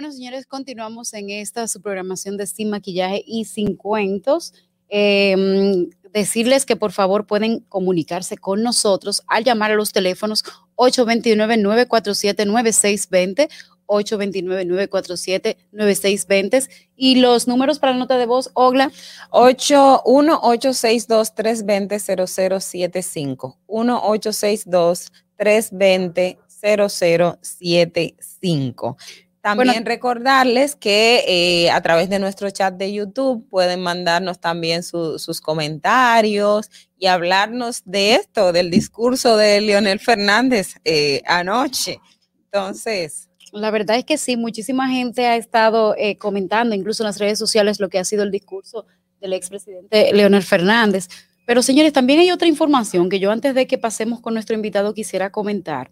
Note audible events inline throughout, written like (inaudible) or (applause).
Bueno, señores, continuamos en esta su programación de Sin Maquillaje y Sin Cuentos. Eh, decirles que por favor pueden comunicarse con nosotros al llamar a los teléfonos 829-947-9620, 829-947-9620 y los números para la nota de voz, Ogla. 1-862-320-0075. 1-862-320-0075. También recordarles que eh, a través de nuestro chat de YouTube pueden mandarnos también su- sus comentarios y hablarnos de esto, del discurso de Leonel Fernández eh, anoche. Entonces, La verdad es que sí, muchísima gente ha estado eh, comentando, incluso en las redes sociales, lo que ha sido el discurso del expresidente Leonel Fernández. Pero señores, también hay otra información que yo antes de que pasemos con nuestro invitado quisiera comentar.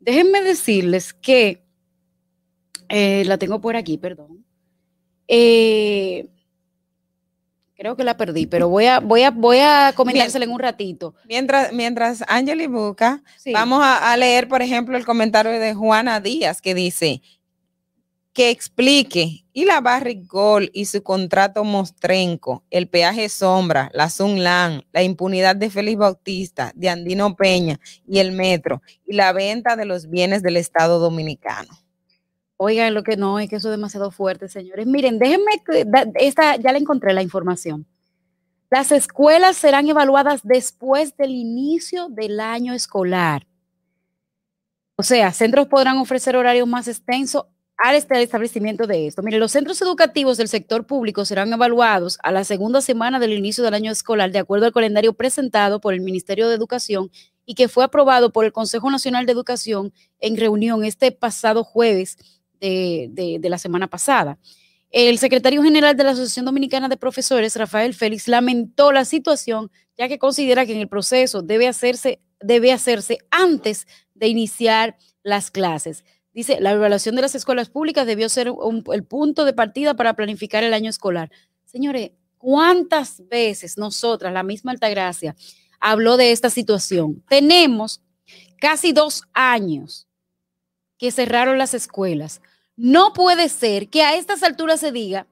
Déjenme decirles que, eh, la tengo por aquí, perdón. Eh, creo que la perdí, pero voy a, voy a, voy a comentársela en un ratito. mientras, mientras Angeli busca, Sí. Vamos a, a leer, por ejemplo, el comentario de Juana Díaz que dice que explique y la Barrigol y su contrato Mostrenco, el peaje Sombra, la Sunlan, la impunidad de Félix Bautista, de Andino Peña y el metro y la venta de los bienes del Estado Dominicano. Oigan, lo que no, es que eso es demasiado fuerte, señores. Miren, déjenme, esta, ya la encontré la información. Las escuelas serán evaluadas después del inicio del año escolar. O sea, centros podrán ofrecer horarios más extensos al este- establecimiento de esto. Miren, los centros educativos del sector público serán evaluados a la segunda semana del inicio del año escolar de acuerdo al calendario presentado por el Ministerio de Educación y que fue aprobado por el Consejo Nacional de Educación en reunión este pasado jueves de, de- la semana pasada. El secretario general de la Asociación Dominicana de Profesores, Rafael Félix, lamentó la situación, ya que considera que en el proceso debe hacerse, debe hacerse antes de iniciar las clases. Dice, la evaluación de las escuelas públicas debió ser el punto de partida para planificar el año escolar. Señores, ¿cuántas veces nosotras, la misma Altagracia, habló de esta situación? Tenemos casi dos años que cerraron las escuelas. No puede ser que a estas alturas se diga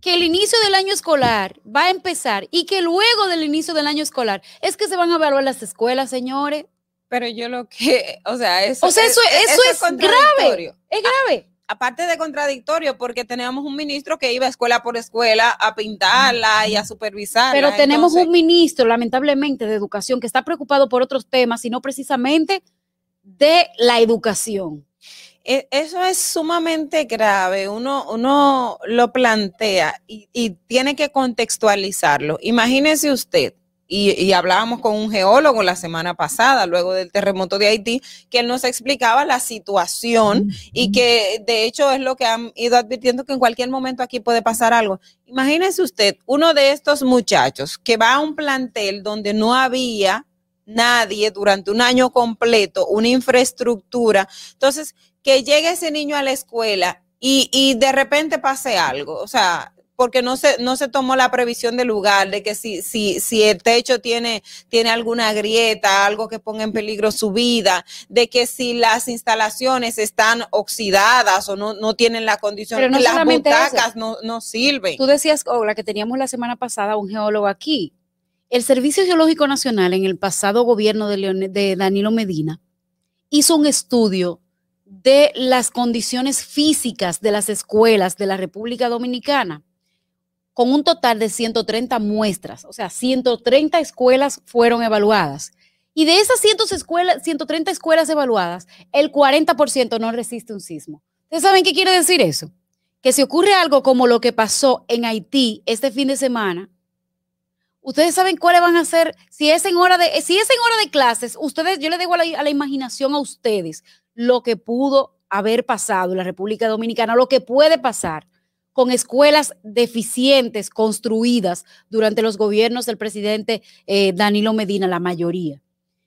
que el inicio del año escolar va a empezar y que luego del inicio del año escolar es que se van a evaluar las escuelas, señores. Pero yo lo que, (laughs) o sea, eso, O sea, eso- eso es contradictorio. Es grave. aparte de contradictorio, porque teníamos un ministro que iba escuela por escuela a pintarla y a supervisarla. Pero tenemos Entonces, un ministro, lamentablemente, de educación que está preocupado por otros temas y no precisamente de la educación. E- Eso es sumamente grave. Uno, uno lo plantea y, y tiene que contextualizarlo. Imagínese usted, y, y hablábamos con un geólogo la semana pasada, luego del terremoto de Haití, que él nos explicaba la situación y que de hecho es lo que han ido advirtiendo que en cualquier momento aquí puede pasar algo. Imagínese usted, uno de estos muchachos que va a un plantel donde no había nadie durante un año completo, una infraestructura. Entonces, que llegue ese niño a la escuela y, y de repente pase algo, o sea, porque no se, no se tomó la previsión del lugar, de que si, si, si el techo tiene, tiene alguna grieta, algo que ponga en peligro su vida, de que si las instalaciones están oxidadas o no, no tienen la condición, Pero no que las eso. butacas no, no sirven. Tú decías, Ogla, que teníamos la semana pasada un geólogo aquí. El Servicio Geológico Nacional en el pasado gobierno de, Leone- de Danilo Medina hizo un estudio de las condiciones físicas de las escuelas de la República Dominicana con un total de 130 muestras, o sea, 130 escuelas fueron evaluadas. Y de esas 100 escuelas, 130 escuelas evaluadas, el 40% no resiste un sismo. ¿Ustedes saben qué quiere decir eso? Que si ocurre algo como lo que pasó en Haití este fin de semana, ustedes saben cuáles van a ser, si es en hora de, si es en hora de clases, ustedes, yo le dejo a la, imaginación a ustedes lo que pudo haber pasado en la República Dominicana, lo que puede pasar con escuelas deficientes construidas durante los gobiernos del presidente eh, Danilo Medina, la mayoría.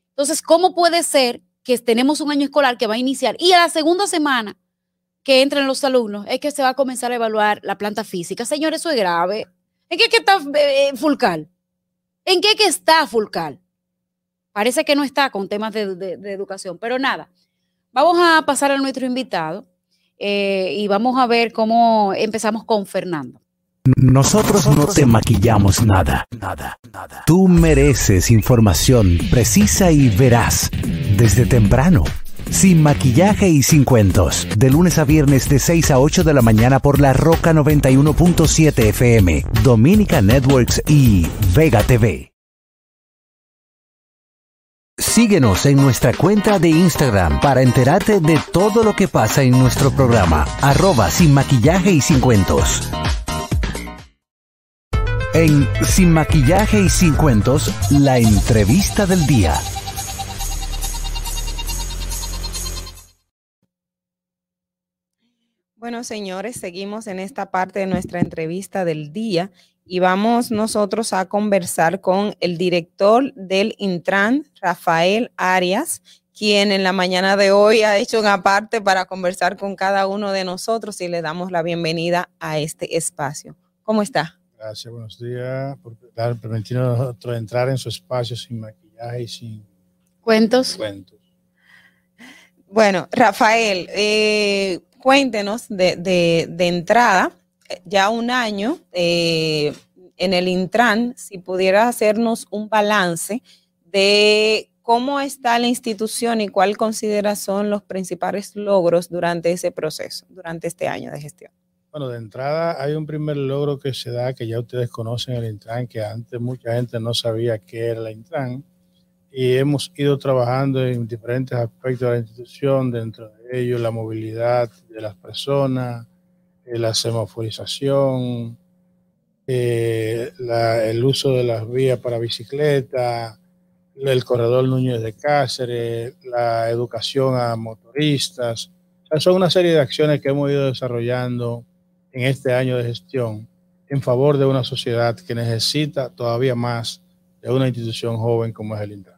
Entonces, ¿cómo puede ser que tenemos un año escolar que va a iniciar y a la segunda semana que entren los alumnos es que se va a comenzar a evaluar la planta física? Señor, eso es grave. ¿En qué que está eh, Fulcal? ¿En qué que está Fulcal? Parece que no está con temas de, de educación, pero nada. Vamos a pasar a nuestro invitado eh, y vamos a ver cómo empezamos con Fernando. Nosotros no te maquillamos nada, nada, nada. Tú mereces información precisa y veraz desde temprano. Sin maquillaje y sin cuentos. De lunes a viernes de 6 a 8 de la mañana por la Roca 91.7 FM, Dominica Networks y Vega TV. Síguenos en nuestra cuenta de Instagram para enterarte de todo lo que pasa en nuestro programa. Arroba sin maquillaje y sin cuentos. En Sin maquillaje y sin cuentos, la entrevista del día. Bueno, señores, seguimos en esta parte de nuestra entrevista del día y vamos nosotros a conversar con el director del Intran, Rafael Arias, quien en la mañana de hoy ha hecho una parte para conversar con cada uno de nosotros y le damos la bienvenida a este espacio. ¿Cómo está? Gracias, buenos días por permitirnos nosotros entrar en su espacio sin maquillaje y sin cuentos. cuentos. Bueno, Rafael, eh, cuéntenos de, de entrada ya un año eh, en el Intran, si pudiera hacernos un balance de cómo está la institución y cuál considera son los principales logros durante ese proceso, durante este año de gestión. Bueno, de entrada hay un primer logro que se da, que ya ustedes conocen el Intran, que antes mucha gente no sabía qué era el Intran, y hemos ido trabajando en diferentes aspectos de la institución, dentro de ellos la movilidad de las personas, eh, la semaforización, eh, el uso de las vías para bicicleta, el corredor Núñez de Cáceres, la educación a motoristas. son una serie de acciones que hemos ido desarrollando en este año de gestión en favor de una sociedad que necesita todavía más de una institución joven como es el Intran.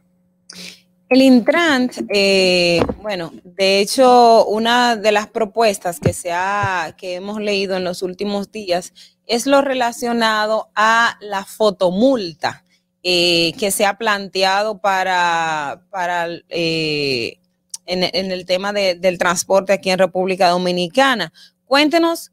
El Intrant, eh, bueno, de hecho, una de las propuestas que, se ha, que hemos leído en los últimos días es lo relacionado a la fotomulta eh, que se ha planteado para, para eh, en, el tema del transporte aquí en República Dominicana. Cuéntenos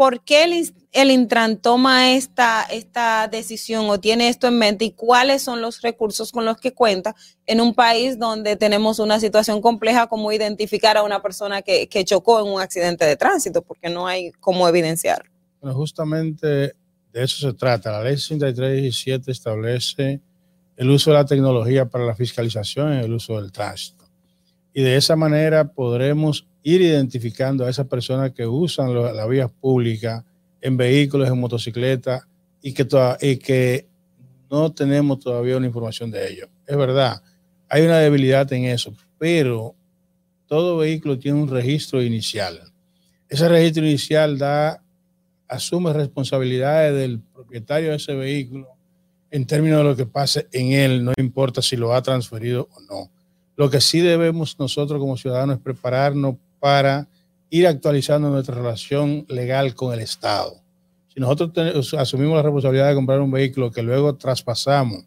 por qué el, Intran toma esta, esta decisión o tiene esto en mente y cuáles son los recursos con los que cuenta en un país donde tenemos una situación compleja como identificar a una persona que, chocó en un accidente de tránsito, porque no hay cómo evidenciar. Bueno, justamente de eso se trata. La ley 6317 establece el uso de la tecnología para la fiscalización y el uso del tránsito. Y de esa manera podremos ir identificando a esas personas que usan la vía pública en vehículos, en motocicletas y que, y que no tenemos todavía una información de ello. Es verdad, hay una debilidad en eso, pero todo vehículo tiene un registro inicial. Ese registro inicial da, asume responsabilidades del propietario de ese vehículo en términos de lo que pase en él, no importa si lo ha transferido o no. Lo que sí debemos nosotros como ciudadanos es prepararnos para ir actualizando nuestra relación legal con el Estado. Si nosotros asumimos la responsabilidad de comprar un vehículo que luego traspasamos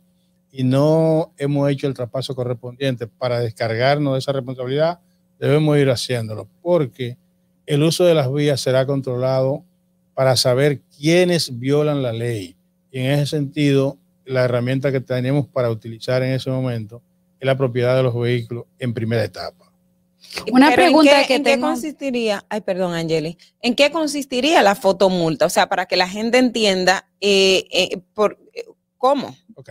y no hemos hecho el traspaso correspondiente para descargarnos de esa responsabilidad, debemos ir haciéndolo, porque el uso de las vías será controlado para saber quiénes violan la ley. Y en ese sentido, la herramienta que tenemos para utilizar en ese momento es la propiedad de los vehículos en primera etapa. Una pregunta ¿en qué, que ¿en qué consistiría? Ay, perdón, Angeli. ¿En qué consistiría la fotomulta? O sea, para que la gente entienda eh, eh, por eh, cómo. Ok.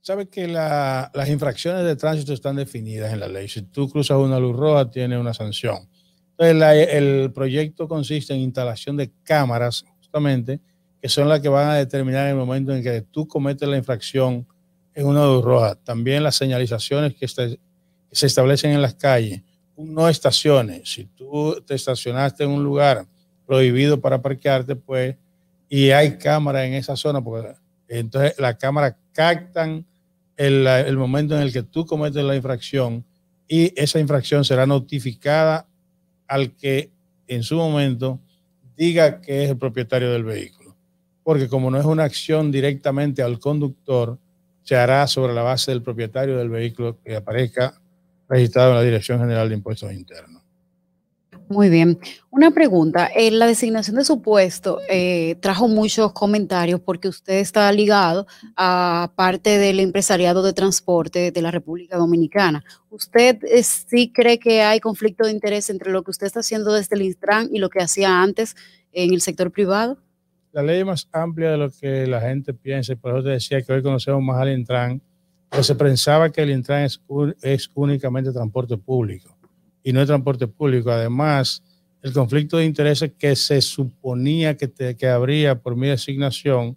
Sabes que las infracciones de tránsito están definidas en la ley. Si tú cruzas una luz roja, tiene una sanción. Entonces, el proyecto consiste en instalación de cámaras, justamente, que son las que van a determinar el momento en que tú cometes la infracción en una luz roja. También las señalizaciones que, que se establecen en las calles no estaciones. Si tú te estacionaste en un lugar prohibido para parquearte, pues, y hay cámara en esa zona, porque entonces las cámaras captan el, el momento en el que tú cometes la infracción y esa infracción será notificada al que en su momento diga que es el propietario del vehículo. Porque como no es una acción directamente al conductor, se hará sobre la base del propietario del vehículo que aparezca registrado en la Dirección General de Impuestos Internos. Muy bien. Una pregunta. En la designación de su puesto eh, trajo muchos comentarios porque usted está ligado a parte del empresariado de transporte de la República Dominicana. ¿Usted eh, sí cree que hay conflicto de interés entre lo que usted está haciendo desde el Intran y lo que hacía antes en el sector privado? La ley es más amplia de lo que la gente piensa. Por eso te decía que hoy conocemos más al Intran, pero se pensaba que el Intran es, es únicamente transporte público y no el transporte público. Además, el conflicto de intereses que se suponía que, que habría por mi designación,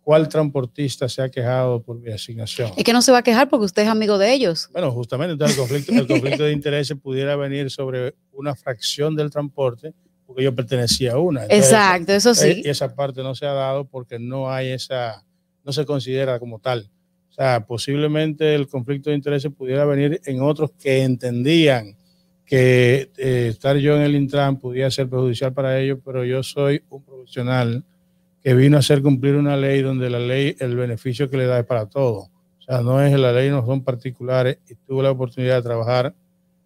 ¿cuál transportista se ha quejado por mi designación? Es que no se va a quejar porque usted es amigo de ellos. Bueno, justamente entonces el conflicto, el conflicto de (laughs) intereses pudiera venir sobre una fracción del transporte porque yo pertenecía a una. Exacto, eso sí. Y esa parte no se ha dado porque no hay esa, no se considera como tal. O sea, posiblemente el conflicto de intereses pudiera venir en otros que entendían que eh, estar yo en el Intran podía ser perjudicial para ellos, pero yo soy un profesional que vino a hacer cumplir una ley donde la ley, el beneficio que le da es para todos. O sea, no es la ley, no son particulares y tuve la oportunidad de trabajar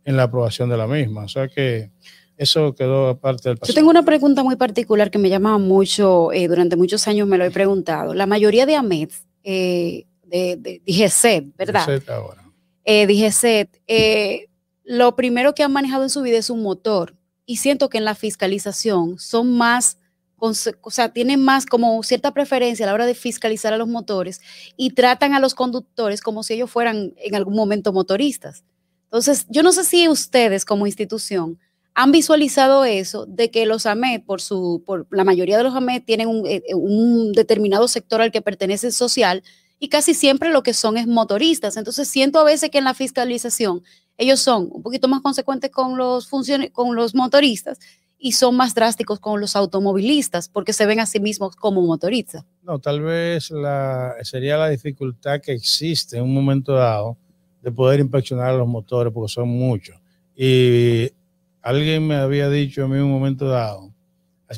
en la aprobación de la misma. O sea que eso quedó aparte del pasado. Yo tengo una pregunta muy particular que me llama mucho, eh, durante muchos años me lo he preguntado. La mayoría de AMEDs, eh, de, de, de ¿verdad? DGCET ahora. Eh, DGCET, eh, lo primero que han manejado en su vida es un motor. Y siento que en la fiscalización son más, o sea, tienen más como cierta preferencia a la hora de fiscalizar a los motores y tratan a los conductores como si ellos fueran en algún momento motoristas. Entonces, yo no sé si ustedes como institución han visualizado eso de que los AMED, por su, por la mayoría de los AMED tienen un, eh, un determinado sector al que pertenece social y casi siempre lo que son es motoristas. Entonces siento a veces que en la fiscalización ellos son un poquito más consecuentes con los, con los motoristas y son más drásticos con los automovilistas porque se ven a sí mismos como motoristas. No, tal vez sería la dificultad que existe en un momento dado de poder inspeccionar los motores porque son muchos. Y alguien me había dicho a mí en un momento dado,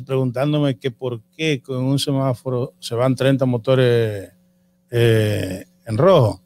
preguntándome que por qué con un semáforo se van 30 motores eh, en rojo.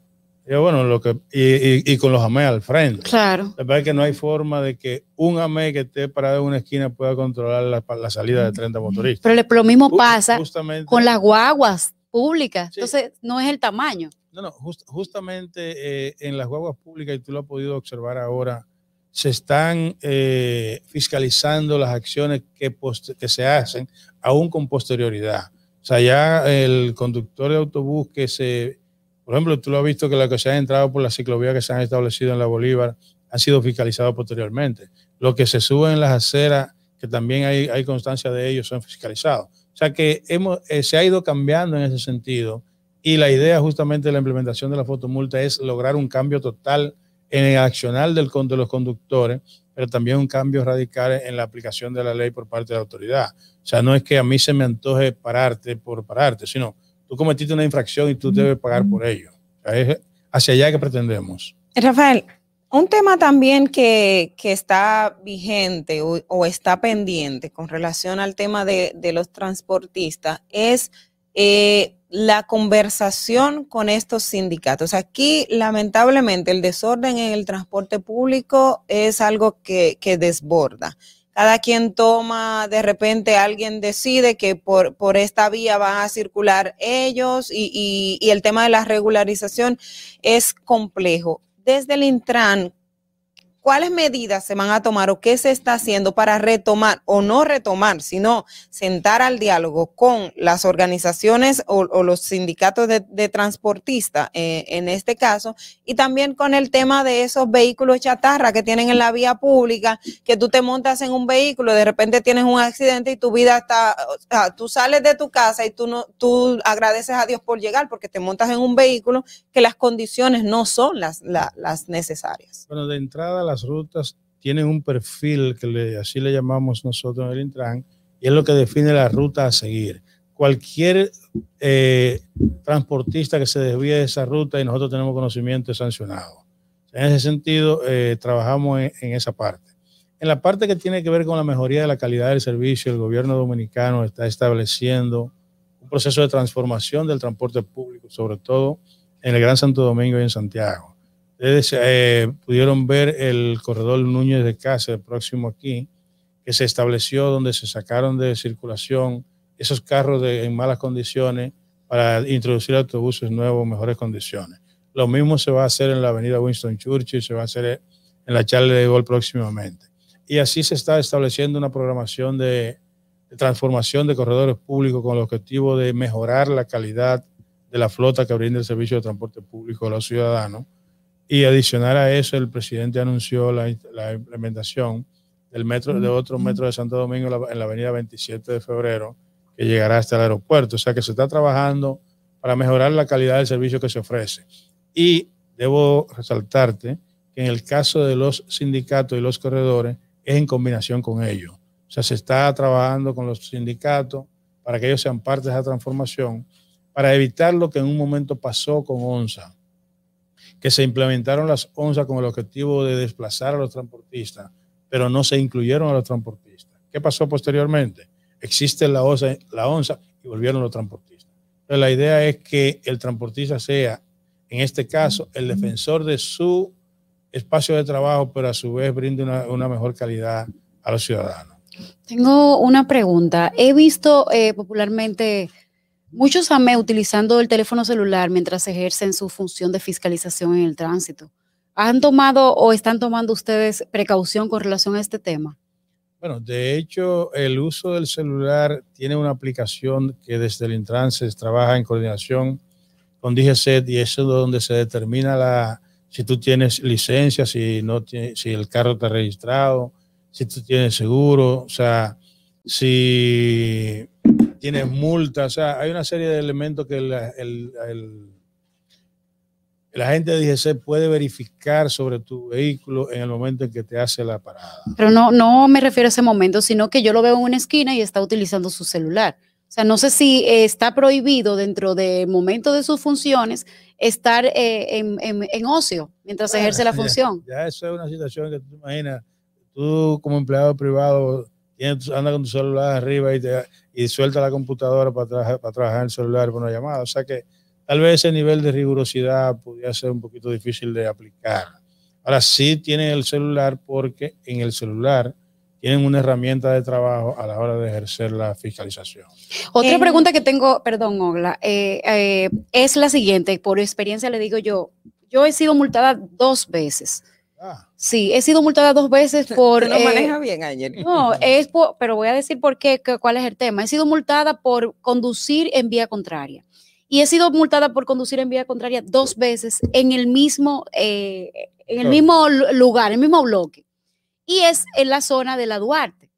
Y bueno, lo que, y, con los AME al frente. Claro. La verdad es que no hay forma de que un AME que esté parado en una esquina pueda controlar la, salida de 30 motoristas. Pero lo mismo pasa con las guaguas públicas. Entonces, no es el tamaño. No, no, justamente eh, en las guaguas públicas, y tú lo has podido observar ahora, se están eh, fiscalizando las acciones que, que se hacen aún con posterioridad. O sea, ya el conductor de autobús que se por ejemplo, tú lo has visto que los que se han entrado por la ciclovía que se han establecido en la Bolívar han sido fiscalizados posteriormente. Lo que se sube en las aceras, que también hay, hay constancia de ellos, son fiscalizados. O sea que hemos, eh, se ha ido cambiando en ese sentido y la idea justamente de la implementación de la fotomulta es lograr un cambio total en el accional del, de los conductores, pero también un cambio radical en la aplicación de la ley por parte de la autoridad. O sea, no es que a mí se me antoje pararte por pararte, sino tú cometiste una infracción y tú debes pagar por ello. es hacia allá que pretendemos. Rafael, un tema también que, está vigente o, está pendiente con relación al tema de, los transportistas es eh, la conversación con estos sindicatos. Aquí, lamentablemente, el desorden en el transporte público es algo que, desborda cada quien toma, de repente alguien decide que por, por esta vía van a circular ellos y el tema de la regularización es complejo. Desde el Intran, ¿Cuáles medidas se van a tomar o qué se está haciendo para retomar o no retomar, sino sentar al diálogo con las organizaciones o, los sindicatos de, transportistas eh, en este caso y también con el tema de esos vehículos chatarra que tienen en la vía pública, que tú te montas en un vehículo, de repente tienes un accidente y tu vida está, o sea, tú sales de tu casa y tú no, tú agradeces a Dios por llegar porque te montas en un vehículo que las condiciones no son las, las necesarias. Bueno, de entrada la las rutas tienen un perfil que le, así le llamamos nosotros en el Intran, y es lo que define la ruta a seguir. Cualquier eh, transportista que se desvíe de esa ruta y nosotros tenemos conocimiento es sancionado. En ese sentido, eh, trabajamos en, en esa parte. En la parte que tiene que ver con la mejoría de la calidad del servicio, el gobierno dominicano está estableciendo un proceso de transformación del transporte público, sobre todo en el Gran Santo Domingo y en Santiago. Ustedes eh, pudieron ver el corredor Núñez de Cáceres próximo aquí, que se estableció donde se sacaron de circulación esos carros de, en malas condiciones para introducir autobuses nuevos mejores condiciones. Lo mismo se va a hacer en la avenida Winston Churchill, se va a hacer en la Charle de Gol próximamente. Y así se está estableciendo una programación de, de transformación de corredores públicos con el objetivo de mejorar la calidad de la flota que brinda el servicio de transporte público a los ciudadanos. Y adicional a eso, el presidente anunció la, la implementación del metro, de otro metro de Santo Domingo en la, en la, avenida 27 de febrero, que llegará hasta el aeropuerto. O sea que se está trabajando para mejorar la calidad del servicio que se ofrece. Y debo resaltarte que en el caso de los sindicatos y los corredores es en combinación con ellos. O sea, se está trabajando con los sindicatos para que ellos sean parte de esa transformación, para evitar lo que en un momento pasó con ONSA, que se implementaron las ONSA con el objetivo de desplazar a los transportistas, pero no se incluyeron a los transportistas. ¿Qué pasó posteriormente? Existe la ONSA, la y volvieron los transportistas. La idea es que el transportista sea, en este caso, el defensor de su espacio de trabajo, pero a su vez brinde una, una mejor calidad a los ciudadanos. Tengo una pregunta. He visto eh, popularmente muchos AME utilizando el teléfono celular mientras ejercen su función de fiscalización en el tránsito. ¿Han tomado o están tomando ustedes precaución con relación a este tema? Bueno, de hecho, el uso del celular tiene una aplicación que desde el Intranses trabaja en coordinación con DGCET y eso es donde se determina la, si tú tienes licencia, si, no si el carro está registrado, si tú tienes seguro, o sea, si tienes multa, o sea, hay una serie de elementos que el, el, el, el agente de DGC puede verificar sobre tu vehículo en el momento en que te hace la parada. Pero no, no me refiero a ese momento, sino que yo lo veo en una esquina y está utilizando su celular. O sea, no sé si está prohibido dentro del momento de sus funciones estar eh, en, en, en, ocio mientras Bueno, ejerce la ya- función. Ya, eso es una situación que tú te imaginas, tú como empleado privado anda con tu celular arriba y, te, y suelta la computadora para, trabajar para trabajar en el celular por una llamada. O sea que tal vez ese nivel de rigurosidad pudiera ser un poquito difícil de aplicar. Ahora sí tienen el celular porque en el celular tienen una herramienta de trabajo a la hora de ejercer la fiscalización. Otra Eh, pregunta que tengo, perdón, Ogla, eh, eh, es la siguiente. Por experiencia le digo yo, yo he sido multada dos veces. Ah, Sí, he sido multada dos veces (laughs) por... Tú no eh, manejas bien ayer. No, es por, pero voy a decir por qué, que- cuál es el tema. He sido multada por conducir en vía contraria. Y he sido multada por conducir en vía contraria dos veces en el mismo, eh, en el mismo lu- lugar, en el mismo bloque. Y es en la zona de la Duarte.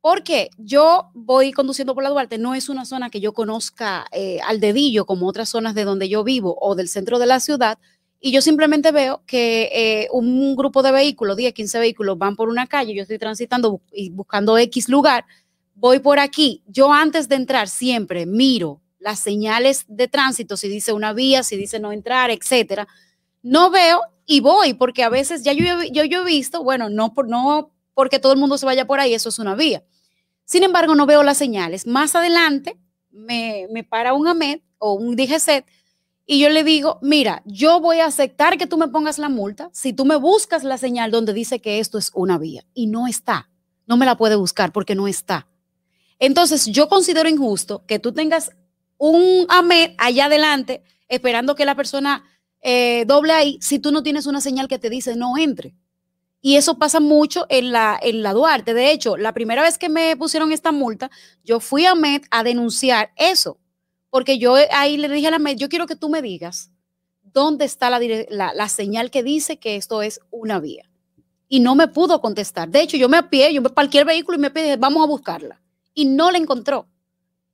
Porque yo voy conduciendo por la Duarte, no es una zona que yo conozca eh, al dedillo como otras zonas de donde yo vivo o del centro de la ciudad, y yo simplemente veo que eh, un grupo de vehículos, 10, 15 vehículos, van por una calle, yo estoy transitando y buscando X lugar, voy por aquí. Yo antes de entrar siempre miro las señales de tránsito, si dice una vía, si dice no entrar, etcétera. No veo y voy, porque a veces ya yo, yo, yo he visto, bueno, no, por, no porque todo el mundo se vaya por ahí, eso es una vía. Sin embargo, no veo las señales. Más adelante me, me para un AMED o un DGCET y yo le digo, mira, yo voy a aceptar que tú me pongas la multa si tú me buscas la señal donde dice que esto es una vía y no está. No me la puede buscar porque no está. Entonces, yo considero injusto que tú tengas un AMED allá adelante esperando que la persona eh, doble ahí si tú no tienes una señal que te dice no entre. Y eso pasa mucho en la, en la Duarte. De hecho, la primera vez que me pusieron esta multa, yo fui a MED a denunciar eso. Porque yo ahí le dije a la MED, yo quiero que tú me digas dónde está la, la, señal que dice que esto es una vía. Y no me pudo contestar. De hecho, yo me apié, yo me vehículo y me pedí, vamos a buscarla. Y no la encontró.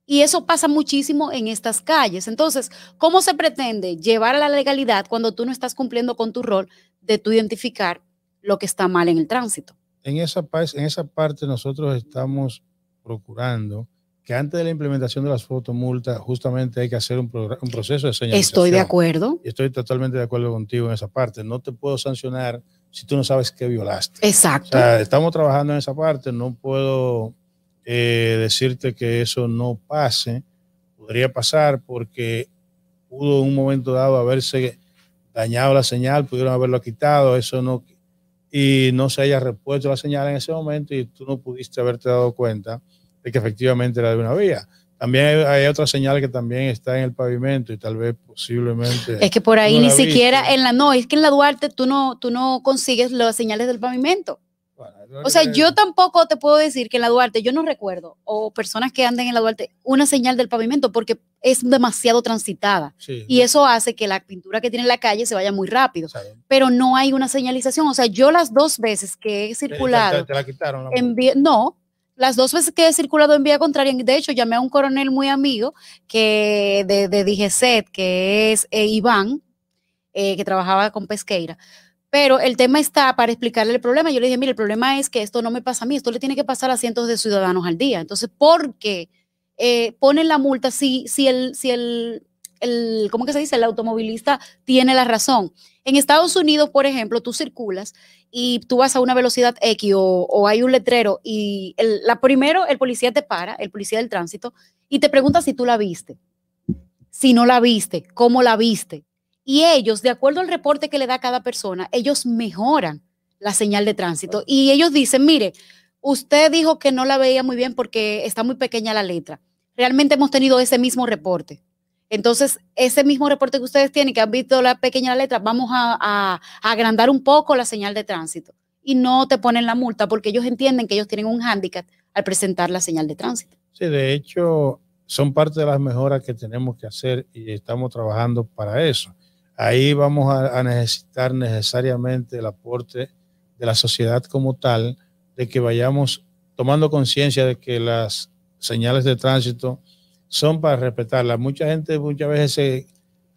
Y eso pasa muchísimo en estas calles. Entonces, ¿cómo se pretende llevar a la legalidad cuando tú no estás cumpliendo con tu rol de tú identificar lo que está mal en el tránsito. En esa, en esa parte nosotros estamos procurando que antes de la implementación de las fotomultas, justamente hay que hacer un, un proceso de señalización. Estoy de acuerdo. Estoy totalmente de acuerdo contigo en esa parte. No te puedo sancionar si tú no sabes qué violaste. Exacto. O sea, estamos trabajando en esa parte. No puedo eh, decirte que eso no pase. Podría pasar porque pudo en un momento dado haberse dañado la señal, pudieron haberlo quitado, eso no, y no se haya repuesto la señal en ese momento y tú no pudiste haberte dado cuenta de que efectivamente era de una vía. También hay, otra señal que también está en el pavimento y tal vez posiblemente. Es que por ahí ni siquiera en la no, es que en la Duarte tú no, tú no consigues las señales del pavimento. o sea, yo tampoco te puedo decir que en la Duarte, yo no recuerdo, o personas que anden en la Duarte, una señal del pavimento, porque es demasiado transitada. y eso hace que la pintura que tiene la calle se vaya muy rápido. Pero no hay una señalización. O sea, yo las dos veces que he circulado. ¿Te, la quitaron? no, las dos veces que he circulado en vía contraria, de hecho, llamé a un coronel muy amigo que de, de DGCET, que es eh, Iván, eh, que trabajaba con Pesqueira. Pero el tema está para explicarle el problema. Yo le dije, mire, el problema es que esto no me pasa a mí, esto le tiene que pasar a cientos de ciudadanos al día. Entonces, ¿por qué eh, ponen la multa si, si, el, si el, el, ¿cómo que se dice? El automovilista tiene la razón? En Estados Unidos, por ejemplo, tú circulas y tú vas a una velocidad X o, hay un letrero y la primero el policía te para, el policía del tránsito, y te pregunta si tú la viste. Si no la viste, cómo la viste. Y ellos, de acuerdo al reporte que le da cada persona, ellos mejoran la señal de tránsito. Y ellos dicen, mire, usted dijo que no la veía muy bien porque está muy pequeña la letra. Realmente hemos tenido ese mismo reporte. Entonces, ese mismo reporte que ustedes tienen, que han visto la pequeña letra, vamos a, agrandar un poco la señal de tránsito y no te ponen la multa porque ellos entienden que ellos tienen un hándicap al presentar la señal de tránsito. Sí, de hecho, son parte de las mejoras que tenemos que hacer y estamos trabajando para eso. Ahí vamos a, necesitar necesariamente el aporte de la sociedad como tal, de que vayamos tomando conciencia de que las señales de tránsito son para respetarla. Mucha gente muchas veces se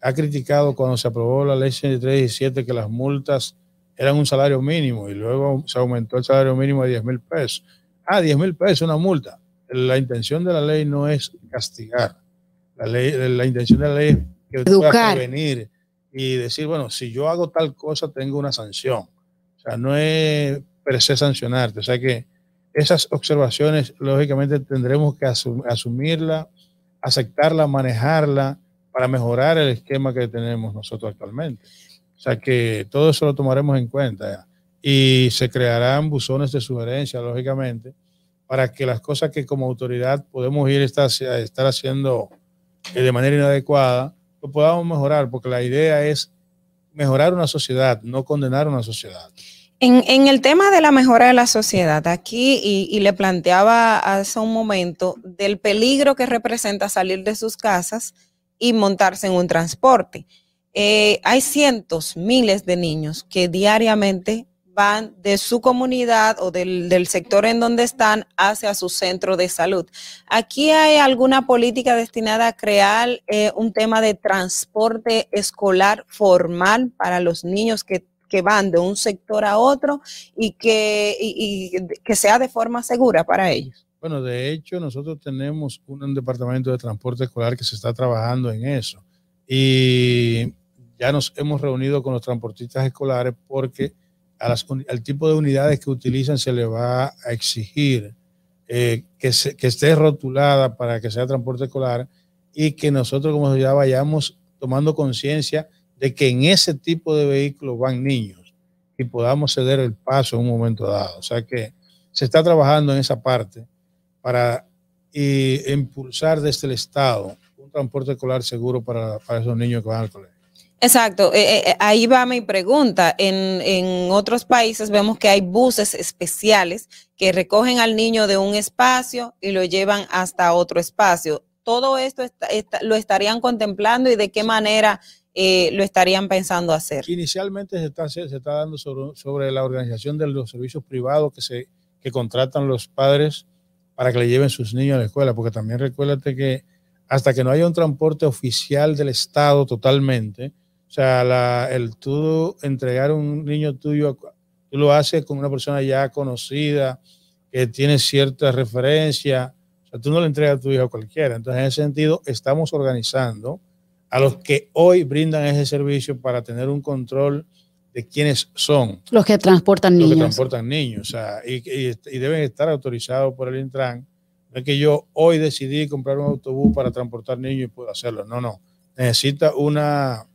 ha criticado cuando se aprobó la ley 137 que las multas eran un salario mínimo y luego se aumentó el salario mínimo a 10 mil pesos. Ah, 10 mil pesos, una multa. La intención de la ley no es castigar. La, ley, la intención de la ley es que pueda prevenir y decir, bueno, si yo hago tal cosa, tengo una sanción. O sea, no es per se sancionarte. O sea que esas observaciones, lógicamente, tendremos que asumirla aceptarla, manejarla para mejorar el esquema que tenemos nosotros actualmente. O sea que todo eso lo tomaremos en cuenta y se crearán buzones de sugerencia, lógicamente, para que las cosas que como autoridad podemos ir estar, haciendo eh, de manera inadecuada, lo podamos mejorar, porque la idea es mejorar una sociedad, no condenar una sociedad. En, el tema de la mejora de la sociedad, aquí, y, le planteaba hace un momento del peligro que representa salir de sus casas y montarse en un transporte. Eh, hay cientos, miles de niños que diariamente van de su comunidad o del, sector en donde están hacia su centro de salud. ¿Aquí hay alguna política destinada a crear eh, un tema de transporte escolar formal para los niños que que van de un sector a otro y que, que sea de forma segura para ellos. Bueno, de hecho, nosotros tenemos un, departamento de transporte escolar que se está trabajando en eso. Y ya nos hemos reunido con los transportistas escolares porque a al tipo de unidades que utilizan se le va a exigir eh, que, que esté rotulada para que sea transporte escolar y que nosotros como ya vayamos tomando conciencia de que en ese tipo de vehículos van niños y podamos ceder el paso en un momento dado. O sea que se está trabajando en esa parte para impulsar desde el Estado un transporte escolar seguro para, esos niños que van al colegio. Exacto, eh, eh, eh, ahí va mi pregunta. En, en, otros países vemos que hay buses especiales que recogen al niño de un espacio y lo llevan hasta otro espacio. ¿Todo esto lo estarían contemplando y de qué manera eh, lo estarían pensando hacer? Inicialmente se está, se está dando sobre, la organización de los servicios privados que, se, que contratan los padres para que le lleven sus niños a la escuela, porque también recuérdate que hasta que no haya un transporte oficial del Estado totalmente, o sea, el tú entregar un niño tuyo, tú lo haces con una persona ya conocida, que tiene cierta referencia. O sea, tú no le entregas a tu hijo a cualquiera. Entonces, en ese sentido, estamos organizando a los que hoy brindan ese servicio para tener un control de quiénes son. Los que transportan Los niños. que transportan niños. O sea, y, y- y deben estar autorizados por el Intran. No es que yo hoy decidí comprar un autobús para transportar niños y puedo hacerlo. No, no. Necesita una,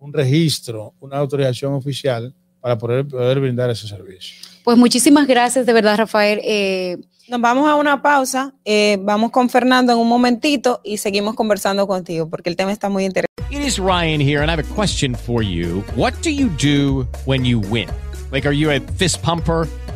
un registro, una autorización oficial para poder, poder brindar ese servicio. Pues muchísimas gracias, de verdad, Rafael. Eh, Nos vamos a una pausa, eh, vamos con Fernando en un momentito y seguimos conversando contigo porque el tema está muy interesante. It is Ryan here, and I have a question for you. What do you do when you win? Like, are you a fist pumper?